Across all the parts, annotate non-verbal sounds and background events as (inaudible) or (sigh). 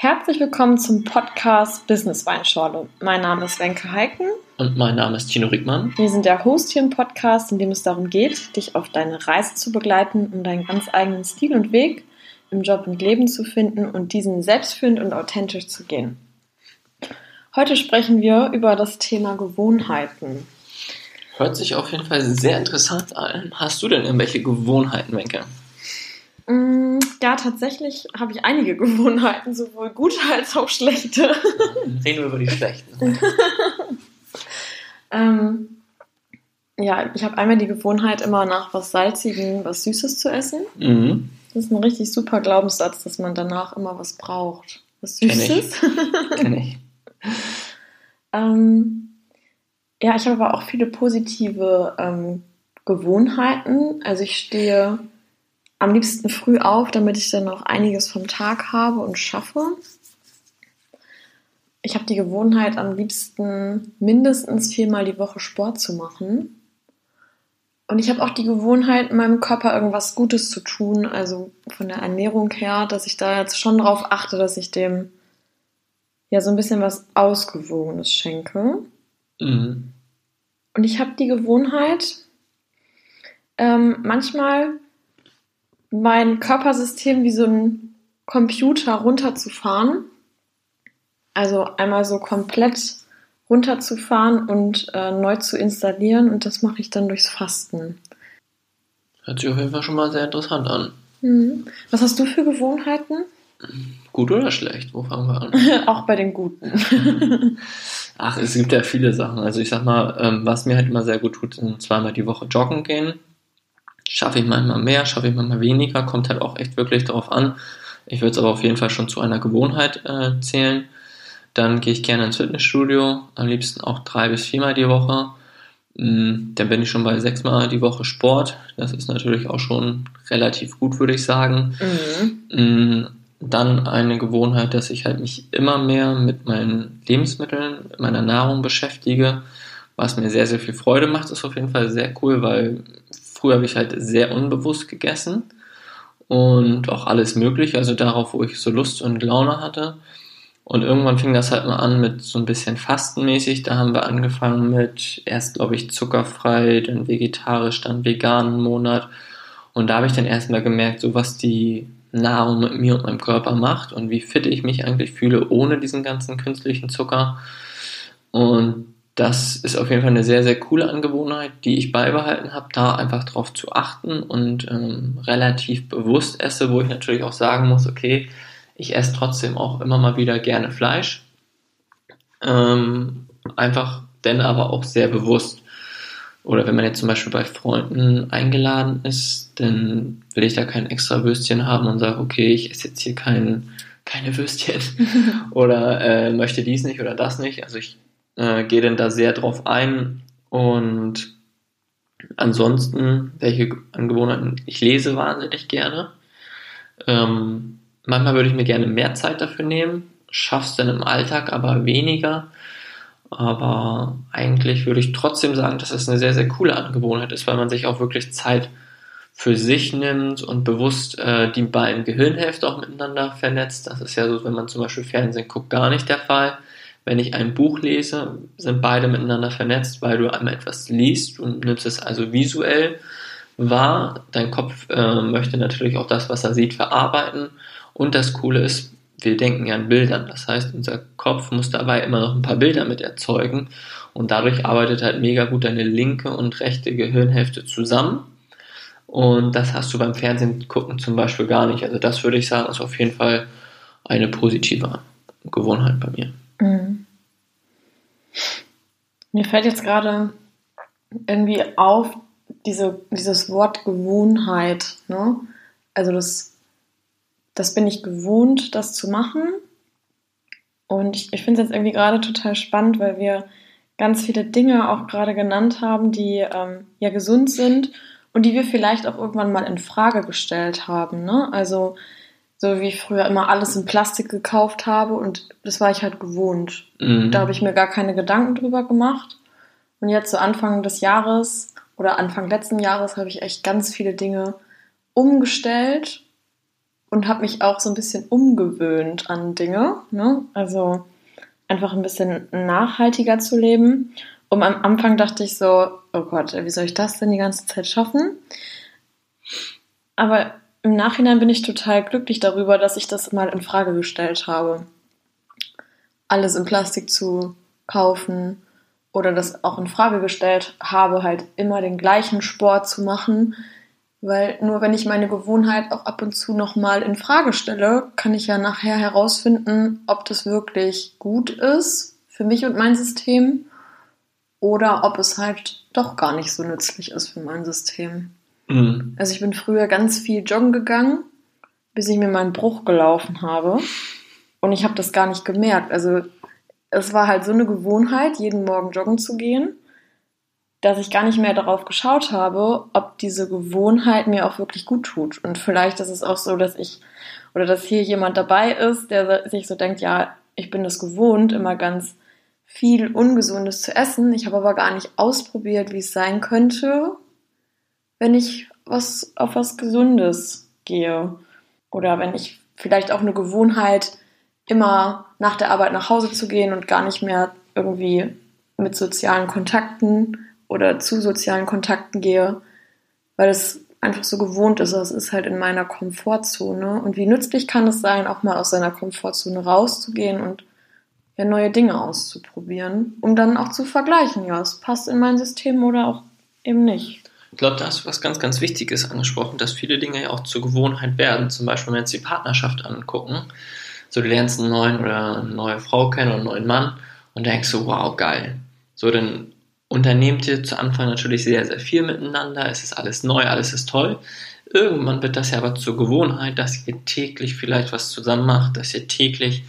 Herzlich willkommen zum Podcast Business Weinschorle. Mein Name ist Wenke Heiken. Und mein Name ist Tino Rickmann. Wir sind der Host hier im Podcast, in dem es darum geht, dich auf deine Reise zu begleiten, um deinen ganz eigenen Stil und Weg im Job und Leben zu finden und diesen selbstführend und authentisch zu gehen. Heute sprechen wir über das Thema Gewohnheiten. Hört sich auf jeden Fall sehr interessant an. Hast du denn irgendwelche Gewohnheiten, Wenke? Mm, ja, tatsächlich habe ich einige (laughs) Gewohnheiten, sowohl gute als auch schlechte. (laughs) Reden wir über die schlechten. (laughs) ähm, ja, ich habe einmal die Gewohnheit, immer nach was Salzigen, was Süßes zu essen. Mhm. Das ist ein richtig super Glaubenssatz, dass man danach immer was braucht. Was Süßes. Kenn ich. Kenn ich. ähm, ja, ich habe aber auch viele positive ähm, Gewohnheiten. Also ich stehe am liebsten früh auf, damit ich dann noch einiges vom Tag habe und schaffe. Ich habe die Gewohnheit, am liebsten mindestens viermal die Woche Sport zu machen. Und ich habe auch die Gewohnheit, meinem Körper irgendwas Gutes zu tun, also von der Ernährung her, dass ich da jetzt schon drauf achte, dass ich dem ja so ein bisschen was Ausgewogenes schenke. Mhm. Und ich habe die Gewohnheit, ähm, manchmal mein Körpersystem wie so ein Computer runterzufahren. Also einmal so komplett runterzufahren und äh, neu zu installieren und das mache ich dann durchs Fasten. Hört sich auf jeden Fall schon mal sehr interessant an. Mhm. Was hast du für Gewohnheiten? Gut oder schlecht? Wo fangen wir an? (laughs) Auch bei den guten. (laughs) Ach, es gibt ja viele Sachen. Also ich sag mal, ähm, was mir halt immer sehr gut tut, sind zweimal die Woche joggen gehen. Schaffe ich manchmal mehr, schaffe ich manchmal weniger, kommt halt auch echt wirklich darauf an. Ich würde es aber auf jeden Fall schon zu einer Gewohnheit äh, zählen. Dann gehe ich gerne ins Fitnessstudio, am liebsten auch drei bis viermal die Woche. Mm, dann bin ich schon bei sechsmal die Woche Sport. Das ist natürlich auch schon relativ gut, würde ich sagen. Mhm. Mm, dann eine Gewohnheit, dass ich halt mich immer mehr mit meinen Lebensmitteln, meiner Nahrung beschäftige, was mir sehr, sehr viel Freude macht, ist auf jeden Fall sehr cool, weil Früher habe ich halt sehr unbewusst gegessen und auch alles Mögliche, also darauf, wo ich so Lust und Laune hatte. Und irgendwann fing das halt mal an mit so ein bisschen fastenmäßig. Da haben wir angefangen mit erst, glaube ich, zuckerfrei, dann vegetarisch, dann veganen Monat. Und da habe ich dann erstmal gemerkt, so was die Nahrung mit mir und meinem Körper macht und wie fit ich mich eigentlich fühle ohne diesen ganzen künstlichen Zucker. Und das ist auf jeden Fall eine sehr, sehr coole Angewohnheit, die ich beibehalten habe, da einfach drauf zu achten und ähm, relativ bewusst esse, wo ich natürlich auch sagen muss, okay, ich esse trotzdem auch immer mal wieder gerne Fleisch. Ähm, einfach, denn aber auch sehr bewusst. Oder wenn man jetzt zum Beispiel bei Freunden eingeladen ist, dann will ich da kein extra Würstchen haben und sage, okay, ich esse jetzt hier kein, keine Würstchen (laughs) oder äh, möchte dies nicht oder das nicht. Also ich äh, gehe denn da sehr drauf ein und ansonsten, welche Angewohnheiten, ich lese wahnsinnig gerne. Ähm, manchmal würde ich mir gerne mehr Zeit dafür nehmen, schaff's dann im Alltag aber weniger. Aber eigentlich würde ich trotzdem sagen, dass es eine sehr, sehr coole Angewohnheit ist, weil man sich auch wirklich Zeit für sich nimmt und bewusst äh, die beiden Gehirnhälfte auch miteinander vernetzt. Das ist ja so, wenn man zum Beispiel Fernsehen guckt, gar nicht der Fall. Wenn ich ein Buch lese, sind beide miteinander vernetzt, weil du einmal etwas liest und nimmst es also visuell wahr. Dein Kopf äh, möchte natürlich auch das, was er sieht, verarbeiten. Und das Coole ist, wir denken ja an Bildern. Das heißt, unser Kopf muss dabei immer noch ein paar Bilder mit erzeugen. Und dadurch arbeitet halt mega gut deine linke und rechte Gehirnhälfte zusammen. Und das hast du beim Fernsehen gucken zum Beispiel gar nicht. Also das würde ich sagen, ist auf jeden Fall eine positive Gewohnheit bei mir. Mhm. Mir fällt jetzt gerade irgendwie auf, diese, dieses Wort Gewohnheit. Ne? Also das, das bin ich gewohnt, das zu machen. Und ich, ich finde es jetzt irgendwie gerade total spannend, weil wir ganz viele Dinge auch gerade genannt haben, die ähm, ja gesund sind und die wir vielleicht auch irgendwann mal in Frage gestellt haben. Ne? Also so wie ich früher immer alles in Plastik gekauft habe und das war ich halt gewohnt. Mhm. Da habe ich mir gar keine Gedanken drüber gemacht. Und jetzt zu so Anfang des Jahres oder Anfang letzten Jahres habe ich echt ganz viele Dinge umgestellt und habe mich auch so ein bisschen umgewöhnt an Dinge. Ne? Also einfach ein bisschen nachhaltiger zu leben. Und am Anfang dachte ich so, oh Gott, wie soll ich das denn die ganze Zeit schaffen? Aber im Nachhinein bin ich total glücklich darüber, dass ich das mal in Frage gestellt habe. Alles in Plastik zu kaufen oder das auch in Frage gestellt habe, halt immer den gleichen Sport zu machen, weil nur wenn ich meine Gewohnheit auch ab und zu nochmal in Frage stelle, kann ich ja nachher herausfinden, ob das wirklich gut ist für mich und mein System oder ob es halt doch gar nicht so nützlich ist für mein System. Mhm. Also ich bin früher ganz viel joggen gegangen, bis ich mir meinen Bruch gelaufen habe. Und ich habe das gar nicht gemerkt. Also es war halt so eine Gewohnheit, jeden Morgen joggen zu gehen dass ich gar nicht mehr darauf geschaut habe, ob diese Gewohnheit mir auch wirklich gut tut. Und vielleicht ist es auch so, dass ich oder dass hier jemand dabei ist, der sich so denkt, ja, ich bin das gewohnt, immer ganz viel Ungesundes zu essen. Ich habe aber gar nicht ausprobiert, wie es sein könnte, wenn ich was auf was Gesundes gehe. Oder wenn ich vielleicht auch eine Gewohnheit, immer nach der Arbeit nach Hause zu gehen und gar nicht mehr irgendwie mit sozialen Kontakten oder zu sozialen Kontakten gehe, weil es einfach so gewohnt ist. Es ist halt in meiner Komfortzone. Und wie nützlich kann es sein, auch mal aus seiner Komfortzone rauszugehen und ja, neue Dinge auszuprobieren, um dann auch zu vergleichen, ja, es passt in mein System oder auch eben nicht. Ich glaube, da hast du was ganz, ganz Wichtiges angesprochen, dass viele Dinge ja auch zur Gewohnheit werden. Zum Beispiel, wenn wir jetzt die Partnerschaft angucken. So, du lernst einen neuen oder eine neue Frau kennen oder einen neuen Mann und denkst so, wow, geil. So, dann unternehmt ihr zu Anfang natürlich sehr, sehr viel miteinander. Es ist alles neu, alles ist toll. Irgendwann wird das ja aber zur Gewohnheit, dass ihr täglich vielleicht was zusammen macht, dass ihr täglich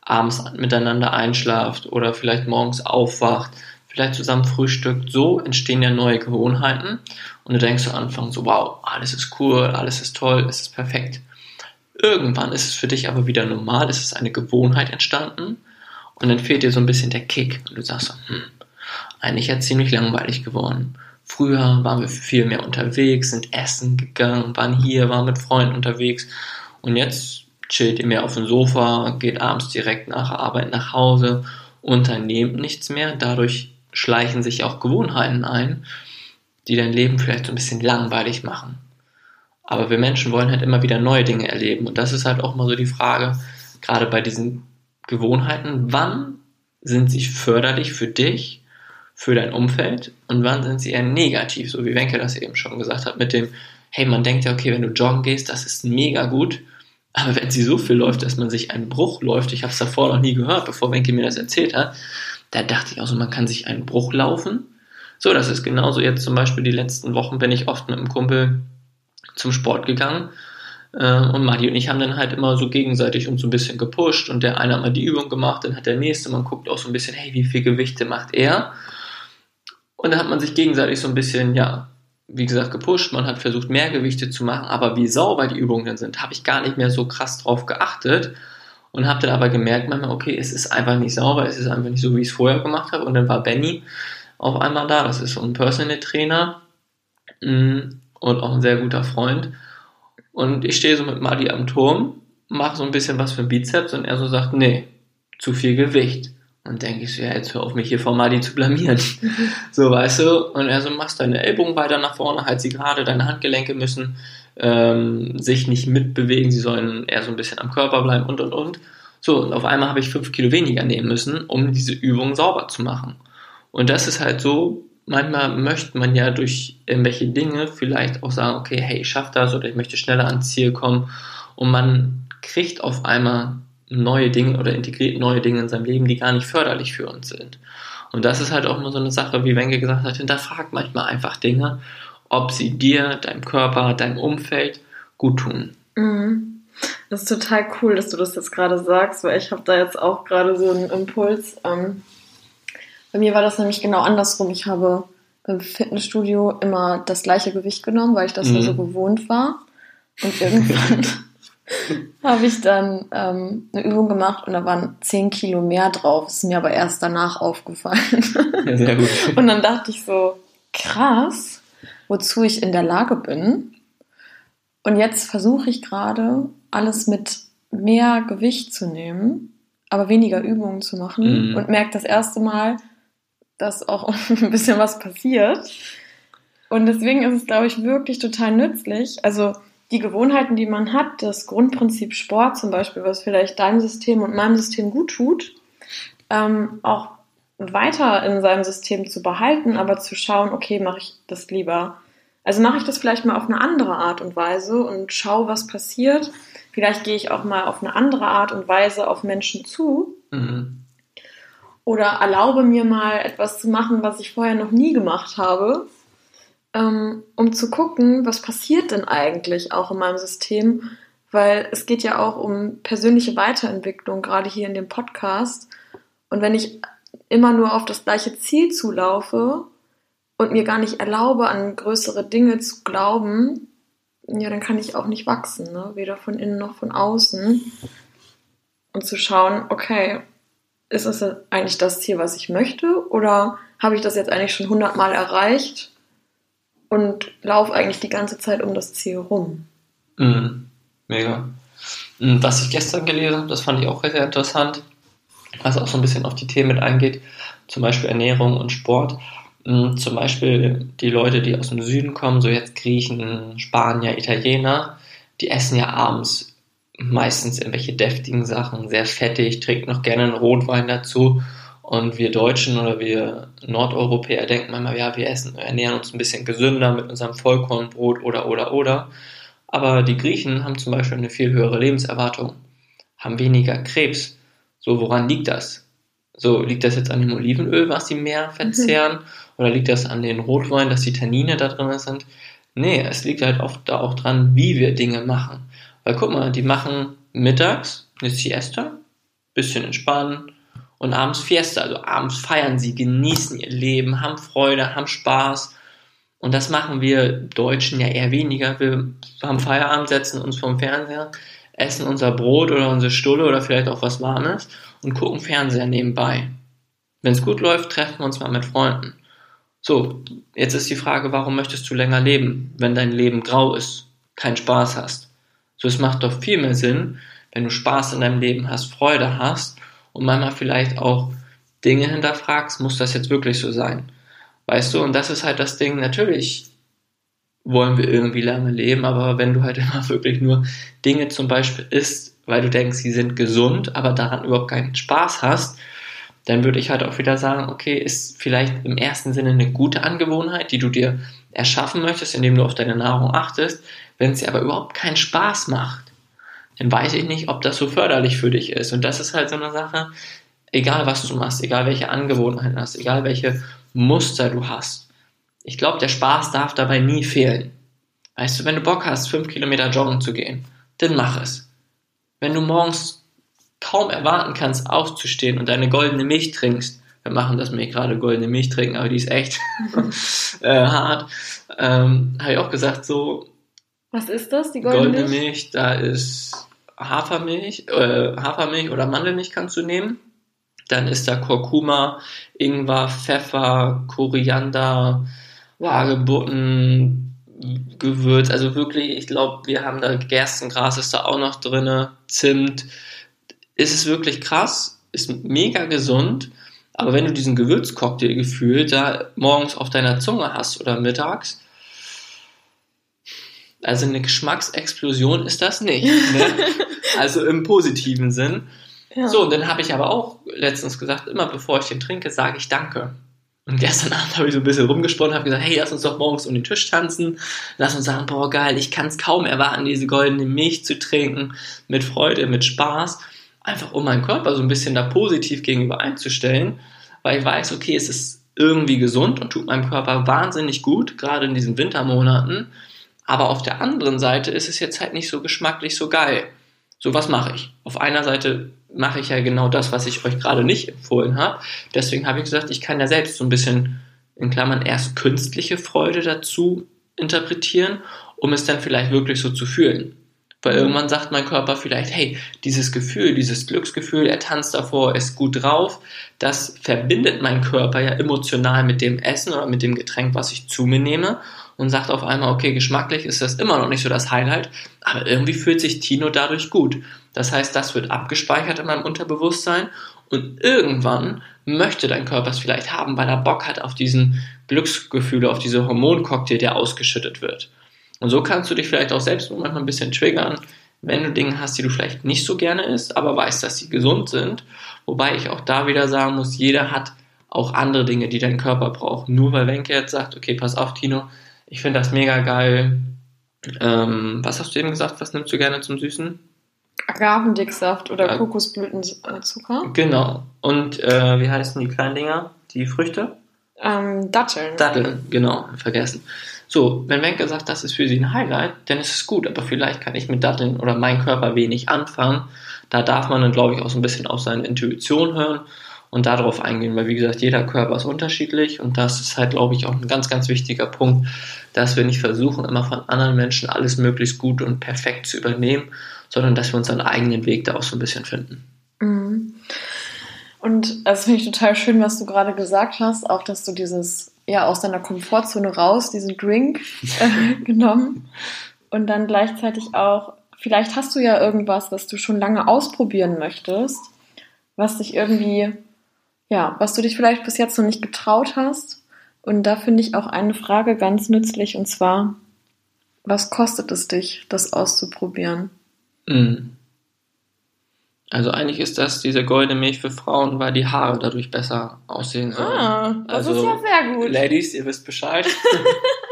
abends miteinander einschlaft oder vielleicht morgens aufwacht, vielleicht zusammen frühstückt. So entstehen ja neue Gewohnheiten und du denkst zu Anfang so, wow, alles ist cool, alles ist toll, es ist perfekt. Irgendwann ist es für dich aber wieder normal, es ist eine Gewohnheit entstanden und dann fehlt dir so ein bisschen der Kick und du sagst so, hm, eigentlich ja ziemlich langweilig geworden. Früher waren wir viel mehr unterwegs, sind essen gegangen, waren hier, waren mit Freunden unterwegs und jetzt chillt ihr mehr auf dem Sofa, geht abends direkt nach Arbeit nach Hause, unternehmt nichts mehr. Dadurch schleichen sich auch Gewohnheiten ein, die dein Leben vielleicht so ein bisschen langweilig machen. Aber wir Menschen wollen halt immer wieder neue Dinge erleben. Und das ist halt auch mal so die Frage, gerade bei diesen Gewohnheiten, wann sind sie förderlich für dich für dein Umfeld und wann sind sie eher negativ, so wie Wenke das eben schon gesagt hat, mit dem, hey, man denkt ja, okay, wenn du joggen gehst, das ist mega gut, aber wenn sie so viel läuft, dass man sich einen Bruch läuft, ich habe es davor noch nie gehört, bevor Wenke mir das erzählt hat, da dachte ich auch so, man kann sich einen Bruch laufen. So, das ist genauso jetzt zum Beispiel die letzten Wochen bin ich oft mit einem Kumpel zum Sport gegangen äh, und Madi und ich haben dann halt immer so gegenseitig uns so ein bisschen gepusht und der eine hat mal die Übung gemacht, dann hat der nächste, man guckt auch so ein bisschen, hey, wie viel Gewichte macht er? Und dann hat man sich gegenseitig so ein bisschen, ja, wie gesagt, gepusht. Man hat versucht, mehr Gewichte zu machen, aber wie sauber die Übungen dann sind, habe ich gar nicht mehr so krass drauf geachtet und habe dann aber gemerkt, manchmal, okay, es ist einfach nicht sauber, es ist einfach nicht so, wie ich es vorher gemacht habe. Und dann war Benny auf einmal da. Das ist so ein Personal Trainer mm, und auch ein sehr guter Freund. Und ich stehe so mit Madi am Turm, mache so ein bisschen was für den Bizeps und er so sagt, nee, zu viel Gewicht. Und denke ich so, ja, jetzt hör auf mich hier vor Madi zu blamieren. so, weißt du? Und er so, machst deine Ellbogen weiter nach vorne, halt sie gerade, deine Handgelenke müssen ähm, sich nicht mitbewegen, sie sollen eher so ein bisschen am Körper bleiben und und und. So, und auf einmal habe ich fünf Kilo weniger nehmen müssen, um diese Übung sauber zu machen. Und das ist halt so, manchmal möchte man ja durch irgendwelche Dinge vielleicht auch sagen, okay, hey, ich schaffe das oder ich möchte schneller ans Ziel kommen. Und man kriegt auf einmal neue Dinge oder integriert neue Dinge in seinem Leben, die gar nicht förderlich für uns sind. Und das ist halt auch immer so eine Sache, wie Wenke gesagt hat, hinterfrag manchmal einfach Dinge, ob sie dir, deinem Körper, deinem Umfeld gut tun. Mhm. Das ist total cool, dass du das jetzt gerade sagst, weil ich habe da jetzt auch gerade so einen Impuls. Ähm, bei mir war das nämlich genau andersrum. Ich habe im Fitnessstudio immer das gleiche Gewicht genommen, weil ich das mhm. ja so gewohnt war. Und irgendwann (laughs) (laughs) habe ich dann ähm, eine Übung gemacht und da waren 10 Kilo mehr drauf. Das ist mir aber erst danach aufgefallen. (laughs) Ja, sehr gut. Und dann dachte ich so, krass, wozu ich in der Lage bin. Und jetzt versuche ich gerade, alles mit mehr Gewicht zu nehmen, aber weniger Übungen zu machen Mhm. und merke das erste Mal, dass auch (laughs) ein bisschen was passiert. Und deswegen ist es, glaube ich, wirklich total nützlich. Also die Gewohnheiten, die man hat, das Grundprinzip Sport zum Beispiel, was vielleicht deinem System und meinem System gut tut, ähm, auch weiter in seinem System zu behalten, aber zu schauen, okay, mache ich das lieber. Also mache ich das vielleicht mal auf eine andere Art und Weise und schaue, was passiert. Vielleicht gehe ich auch mal auf eine andere Art und Weise auf Menschen zu Mhm. oder erlaube mir mal etwas zu machen, was ich vorher noch nie gemacht habe, um zu gucken, was passiert denn eigentlich auch in meinem System, weil es geht ja auch um persönliche Weiterentwicklung, gerade hier in dem Podcast. Und wenn ich immer nur auf das gleiche Ziel zulaufe und mir gar nicht erlaube, an größere Dinge zu glauben, ja, dann kann ich auch nicht wachsen, ne? weder von innen noch von außen. Und zu schauen, okay, ist es eigentlich das Ziel, was ich möchte? Oder habe ich das jetzt eigentlich schon hundertmal erreicht und laufe eigentlich die ganze Zeit um das Ziel rum? Mhm. Mega. Mhm, Was ich gestern gelesen habe, das fand ich auch sehr interessant, was auch so ein bisschen auf die Themen mit eingeht, zum Beispiel Ernährung und Sport. Mhm, Zum Beispiel die Leute, die aus dem Süden kommen, so jetzt Griechen, Spanier, Italiener, die essen ja abends meistens irgendwelche deftigen Sachen, sehr fettig, trinken noch gerne einen Rotwein dazu. Und wir Deutschen oder wir Nordeuropäer denken manchmal, ja, wir essen, ernähren uns ein bisschen gesünder mit unserem Vollkornbrot oder, oder, oder. Aber die Griechen haben zum Beispiel eine viel höhere Lebenserwartung, haben weniger Krebs. So, woran liegt das? So, liegt das jetzt an dem Olivenöl, was sie mehr verzehren? Oder liegt das an den Rotwein, dass die Tannine da drin sind? Nee, es liegt halt oft da auch dran, wie wir Dinge machen. Weil guck mal, die machen mittags eine Siesta, bisschen entspannen und abends Fiesta. Also abends feiern sie, genießen ihr Leben, haben Freude, haben Spaß. Und das machen wir Deutschen ja eher weniger. Wir haben Feierabend, setzen uns vorm Fernseher, essen unser Brot oder unsere Stulle oder vielleicht auch was Warmes und gucken Fernseher nebenbei. Wenn es gut läuft, treffen wir uns mal mit Freunden. So, jetzt ist die Frage, warum möchtest du länger leben, wenn dein Leben grau ist, keinen Spaß hast? So, es macht doch viel mehr Sinn, wenn du Spaß in deinem Leben hast, Freude hast und manchmal vielleicht auch Dinge hinterfragst, muss das jetzt wirklich so sein? Weißt du, und das ist halt das Ding, natürlich wollen wir irgendwie lange leben, aber wenn du halt (laughs) immer wirklich nur Dinge zum Beispiel isst, weil du denkst, sie sind gesund, aber daran überhaupt keinen Spaß hast, dann würde ich halt auch wieder sagen, okay, ist vielleicht im ersten Sinne eine gute Angewohnheit, die du dir erschaffen möchtest, indem du auf deine Nahrung achtest. Wenn es dir aber überhaupt keinen Spaß macht, dann weiß ich nicht, ob das so förderlich für dich ist. Und das ist halt so eine Sache, egal was du machst, egal welche Angewohnheiten hast, egal welche Muster du hast. Ich glaube, der Spaß darf dabei nie fehlen. Weißt du, wenn du Bock hast, fünf Kilometer joggen zu gehen, dann mach es. Wenn du morgens kaum erwarten kannst, aufzustehen und deine goldene Milch trinkst, wir machen das mir gerade goldene Milch trinken, aber die ist echt (laughs) (laughs) äh, hart, ähm, habe ich auch gesagt, so Was ist das, die goldene, goldene Milch? Milch, da ist Hafermilch, äh, Hafermilch oder Mandelmilch kannst du nehmen. Dann ist da Kurkuma, Ingwer, Pfeffer, Koriander, Hagebutten, Gewürz. Also wirklich, ich glaube, wir haben da Gerstengras ist da auch noch drinne, Zimt. Ist es wirklich krass, ist mega gesund. Aber wenn du diesen Gewürzcocktail gefühlt da morgens auf deiner Zunge hast oder mittags, also eine Geschmacksexplosion ist das nicht. Ne? also im positiven Sinn. Ja. So, und dann habe ich aber auch letztens gesagt, immer bevor ich den trinke, sage ich Danke. Und gestern (laughs) Abend habe ich so ein bisschen rumgesponnen, habe gesagt, hey, lass uns doch morgens um den Tisch tanzen, lass uns sagen, boah, geil, ich kann es kaum erwarten, diese goldene Milch zu trinken, mit Freude, mit Spaß, einfach um meinen Körper so ein bisschen da positiv gegenüber einzustellen, weil ich weiß, okay, es ist irgendwie gesund und tut meinem Körper wahnsinnig gut, gerade in diesen Wintermonaten, aber auf der anderen Seite ist es jetzt halt nicht so geschmacklich so geil. So, was mache ich? Auf einer Seite mache ich ja genau das, was ich euch gerade nicht empfohlen habe. Deswegen habe ich gesagt, ich kann ja selbst so ein bisschen in Klammern erst künstliche Freude dazu interpretieren, um es dann vielleicht wirklich so zu fühlen. Weil irgendwann sagt mein Körper vielleicht, hey, dieses Gefühl, dieses Glücksgefühl, er tanzt davor, ist gut drauf, das verbindet mein Körper ja emotional mit dem Essen oder mit dem Getränk, was ich zu mir nehme. Und sagt auf einmal, okay, geschmacklich ist das immer noch nicht so das Highlight, aber irgendwie fühlt sich Tino dadurch gut. Das heißt, das wird abgespeichert in meinem Unterbewusstsein und irgendwann möchte dein Körper es vielleicht haben, weil er Bock hat auf diesen Glücksgefühle, auf diese Hormoncocktail, der ausgeschüttet wird. Und so kannst du dich vielleicht auch selbst manchmal ein bisschen triggern, wenn du Dinge hast, die du vielleicht nicht so gerne isst, aber weißt, dass sie gesund sind. Wobei ich auch da wieder sagen muss, jeder hat auch andere Dinge, die dein Körper braucht. Nur weil Wenke jetzt sagt, okay, pass auf, Tino, ich finde das mega geil. Ähm, was hast du eben gesagt? Was nimmst du gerne zum Süßen? Agavendicksaft oder ja. Kokosblütenzucker. Genau. Und äh, wie heißen die kleinen Dinger? Die Früchte? Ähm, Datteln. Datteln, genau, vergessen. So, wenn Wenke sagt, das ist für sie ein Highlight, dann ist es gut, aber vielleicht kann ich mit Datteln oder mein Körper wenig anfangen. Da darf man dann, glaube ich, auch so ein bisschen auf seine Intuition hören und darauf eingehen, weil wie gesagt, jeder Körper ist unterschiedlich und das ist halt, glaube ich, auch ein ganz, ganz wichtiger Punkt, dass wir nicht versuchen, immer von anderen Menschen alles möglichst gut und perfekt zu übernehmen, sondern dass wir unseren eigenen Weg da auch so ein bisschen finden. Mhm. Und das finde ich total schön, was du gerade gesagt hast, auch dass du dieses, ja, aus deiner Komfortzone raus, diesen Drink äh, (laughs) genommen und dann gleichzeitig auch, vielleicht hast du ja irgendwas, was du schon lange ausprobieren möchtest, was dich irgendwie ja, was du dich vielleicht bis jetzt noch nicht getraut hast. Und da finde ich auch eine Frage ganz nützlich und zwar, was kostet es dich, das auszuprobieren? Mhm. Also eigentlich ist das diese goldene Milch für Frauen, weil die Haare dadurch besser aussehen sollen. Ah, das also, ist ja sehr gut. Ladies, ihr wisst Bescheid. (laughs)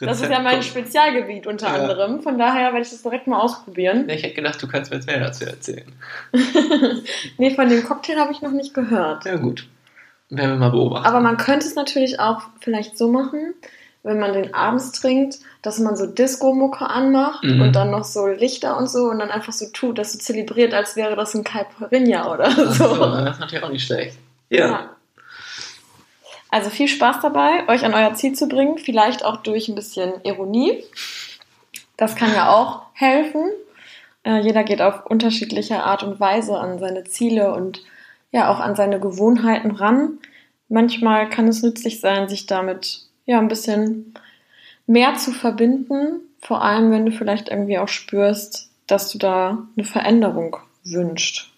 das ist ja mein Spezialgebiet unter ja. anderem. Von daher werde ich das direkt mal ausprobieren. Ich hätte gedacht, du kannst mir jetzt mehr dazu erzählen. (laughs) nee, von dem Cocktail habe ich noch nicht gehört. Ja, gut. Werden wir mal beobachten. Aber man könnte es natürlich auch vielleicht so machen, wenn man den abends trinkt, dass man so Disco-Mucke anmacht mhm. und dann noch so Lichter und so und dann einfach so tut, dass du zelebriert, als wäre das ein Caipirinha oder so. so. Das ist natürlich auch nicht schlecht. ja. ja. Also viel Spaß dabei, euch an euer Ziel zu bringen, vielleicht auch durch ein bisschen Ironie. Das kann ja auch helfen. Äh, jeder geht auf unterschiedliche Art und Weise an seine Ziele und ja auch an seine Gewohnheiten ran. Manchmal kann es nützlich sein, sich damit ja ein bisschen mehr zu verbinden, vor allem wenn du vielleicht irgendwie auch spürst, dass du da eine Veränderung wünschst.